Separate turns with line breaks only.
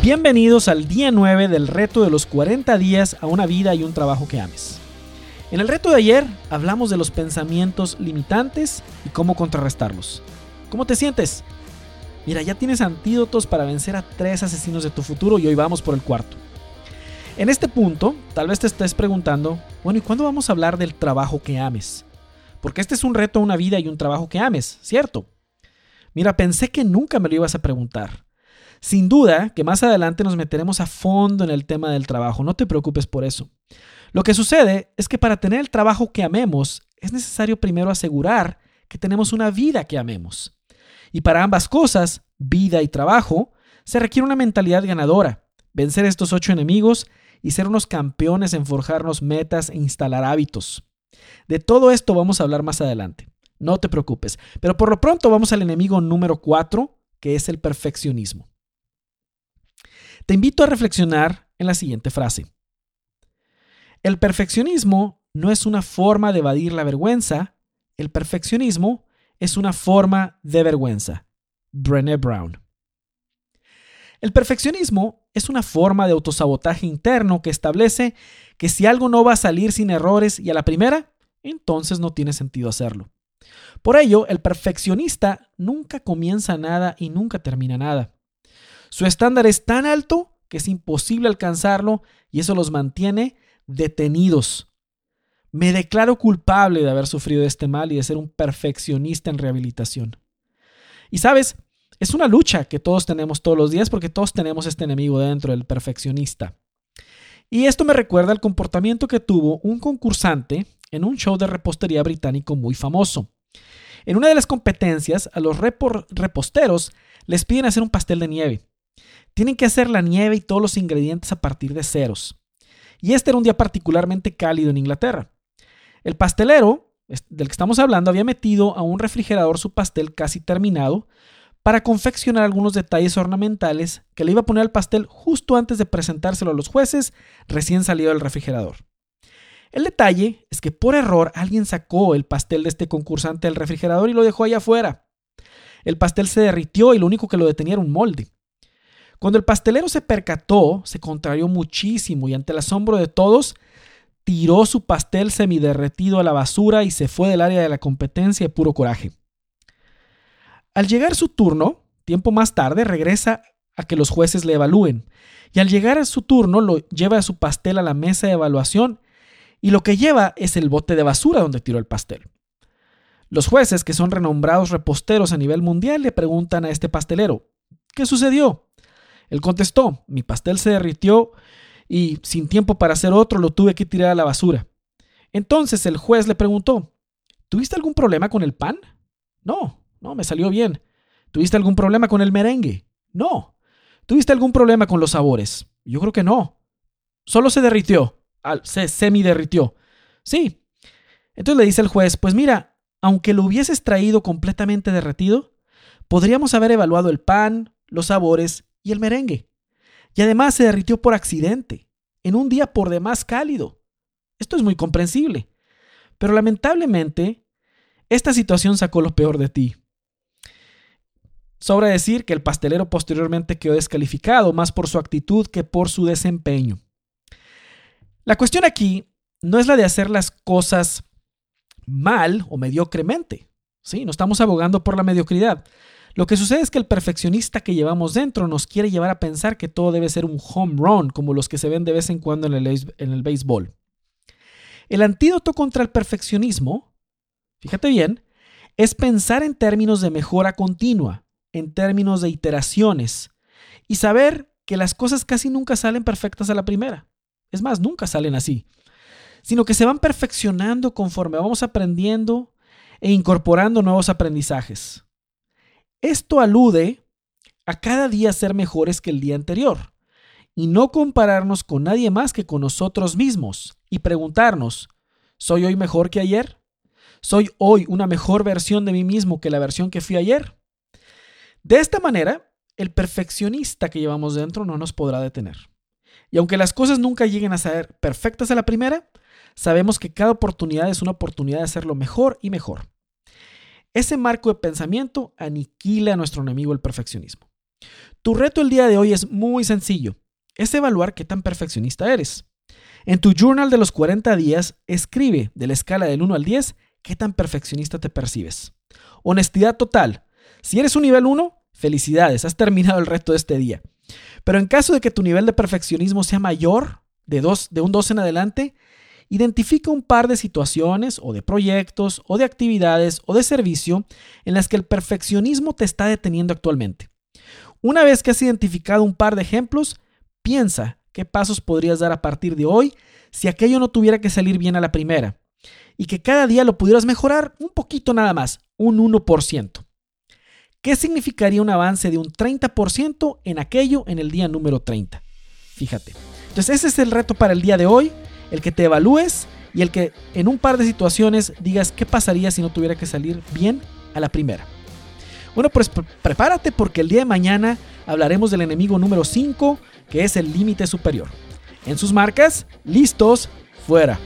Bienvenidos al día 9 del reto de los 40 días a una vida y un trabajo que ames. En el reto de ayer hablamos de los pensamientos limitantes y cómo contrarrestarlos. ¿Cómo te sientes? Mira, ya tienes antídotos para vencer a tres asesinos de tu futuro y hoy vamos por el cuarto. En este punto, tal vez te estés preguntando, bueno, ¿y cuándo vamos a hablar del trabajo que ames? Porque este es un reto a una vida y un trabajo que ames, ¿cierto? Mira, pensé que nunca me lo ibas a preguntar. Sin duda que más adelante nos meteremos a fondo en el tema del trabajo, no te preocupes por eso. Lo que sucede es que para tener el trabajo que amemos, es necesario primero asegurar que tenemos una vida que amemos. Y para ambas cosas, vida y trabajo, se requiere una mentalidad ganadora, vencer estos ocho enemigos y ser unos campeones en forjarnos metas e instalar hábitos. De todo esto vamos a hablar más adelante. No te preocupes, pero por lo pronto vamos al enemigo número cuatro, que es el perfeccionismo. Te invito a reflexionar en la siguiente frase. El perfeccionismo no es una forma de evadir la vergüenza, el perfeccionismo es una forma de vergüenza. Brené Brown. El perfeccionismo es una forma de autosabotaje interno que establece que si algo no va a salir sin errores y a la primera, entonces no tiene sentido hacerlo. Por ello, el perfeccionista nunca comienza nada y nunca termina nada. Su estándar es tan alto que es imposible alcanzarlo y eso los mantiene detenidos. Me declaro culpable de haber sufrido este mal y de ser un perfeccionista en rehabilitación. Y sabes, es una lucha que todos tenemos todos los días porque todos tenemos este enemigo dentro del perfeccionista. Y esto me recuerda al comportamiento que tuvo un concursante en un show de repostería británico muy famoso. En una de las competencias, a los reposteros les piden hacer un pastel de nieve. Tienen que hacer la nieve y todos los ingredientes a partir de ceros. Y este era un día particularmente cálido en Inglaterra. El pastelero, del que estamos hablando, había metido a un refrigerador su pastel casi terminado para confeccionar algunos detalles ornamentales que le iba a poner al pastel justo antes de presentárselo a los jueces recién salido del refrigerador. El detalle es que por error alguien sacó el pastel de este concursante del refrigerador y lo dejó ahí afuera. El pastel se derritió y lo único que lo detenía era un molde. Cuando el pastelero se percató, se contrarió muchísimo y ante el asombro de todos, tiró su pastel semiderretido a la basura y se fue del área de la competencia de puro coraje. Al llegar su turno, tiempo más tarde, regresa a que los jueces le evalúen. Y al llegar a su turno, lo lleva a su pastel a la mesa de evaluación y lo que lleva es el bote de basura donde tiró el pastel. Los jueces, que son renombrados reposteros a nivel mundial, le preguntan a este pastelero, ¿qué sucedió? Él contestó, mi pastel se derritió y sin tiempo para hacer otro lo tuve que tirar a la basura. Entonces el juez le preguntó, ¿tuviste algún problema con el pan? No, no, me salió bien. ¿Tuviste algún problema con el merengue? No. ¿Tuviste algún problema con los sabores? Yo creo que no. Solo se derritió, se semi derritió. Sí. Entonces le dice el juez, pues mira, aunque lo hubieses traído completamente derretido, podríamos haber evaluado el pan, los sabores y el merengue. Y además se derritió por accidente, en un día por demás cálido. Esto es muy comprensible. Pero lamentablemente, esta situación sacó lo peor de ti. Sobra decir que el pastelero posteriormente quedó descalificado más por su actitud que por su desempeño. La cuestión aquí no es la de hacer las cosas mal o mediocremente. ¿sí? No estamos abogando por la mediocridad. Lo que sucede es que el perfeccionista que llevamos dentro nos quiere llevar a pensar que todo debe ser un home run, como los que se ven de vez en cuando en el, béisbol. El antídoto contra el perfeccionismo, fíjate bien, es pensar en términos de mejora continua, en términos de iteraciones, y saber que las cosas casi nunca salen perfectas a la primera. Es más, nunca salen así, sino que se van perfeccionando conforme vamos aprendiendo e incorporando nuevos aprendizajes. Esto alude a cada día ser mejores que el día anterior y no compararnos con nadie más que con nosotros mismos y preguntarnos, ¿soy hoy mejor que ayer? ¿Soy hoy una mejor versión de mí mismo que la versión que fui ayer? De esta manera, el perfeccionista que llevamos dentro no nos podrá detener. Y aunque las cosas nunca lleguen a ser perfectas a la primera, sabemos que cada oportunidad es una oportunidad de hacerlo mejor y mejor. Ese marco de pensamiento aniquila a nuestro enemigo el perfeccionismo. Tu reto el día de hoy es muy sencillo. Es evaluar qué tan perfeccionista eres. En tu journal de los 40 días, escribe de la escala del 1 al 10 qué tan perfeccionista te percibes. Honestidad total. Si eres un nivel 1, felicidades, has terminado el reto de este día. Pero en caso de que tu nivel de perfeccionismo sea mayor, de, dos, de un 2 en adelante, identifica un par de situaciones o de proyectos o de actividades o de servicio en las que el perfeccionismo te está deteniendo actualmente. Una vez que has identificado un par de ejemplos, piensa qué pasos podrías dar a partir de hoy si aquello no tuviera que salir bien a la primera y que cada día lo pudieras mejorar un poquito nada más, un 1%. ¿Qué significaría un avance de un 30% en aquello en el día número 30? Fíjate. Entonces ese es el reto para el día de hoy, el que te evalúes y el que en un par de situaciones digas qué pasaría si no tuviera que salir bien a la primera. Bueno, pues prepárate porque el día de mañana hablaremos del enemigo número 5, que es el límite superior. En sus marcas, listos, fuera.